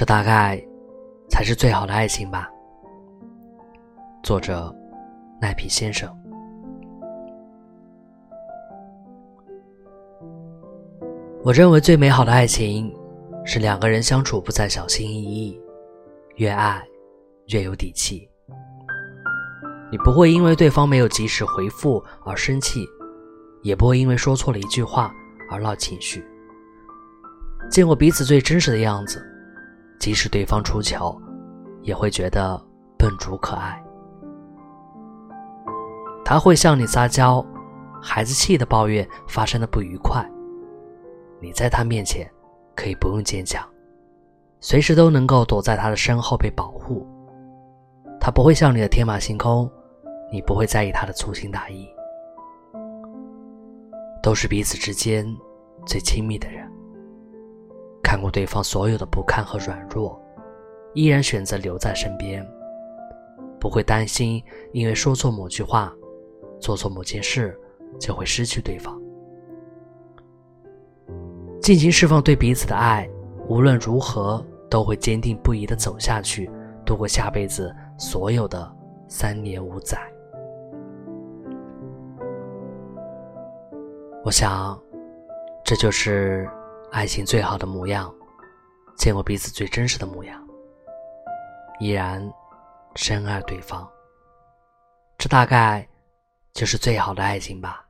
这大概才是最好的爱情吧。作者：奈皮先生。我认为最美好的爱情是两个人相处不再小心翼翼，越爱越有底气。你不会因为对方没有及时回复而生气，也不会因为说错了一句话而闹情绪。见过彼此最真实的样子，即使对方出糗，也会觉得笨拙可爱。他会向你撒娇，孩子气的抱怨发生的不愉快。你在他面前可以不用坚强，随时都能够躲在他的身后被保护。他不会像你的天马行空，你不会在意他的粗心大意。都是彼此之间最亲密的人，看过对方所有的不堪和软弱，依然选择留在身边，不会担心因为说错某句话、做错某件事就会失去对方。尽情释放对彼此的爱，无论如何都会坚定不移的走下去，度过下辈子所有的三年五载。我想，这就是爱情最好的模样，见过彼此最真实的模样，依然深爱对方。这大概就是最好的爱情吧。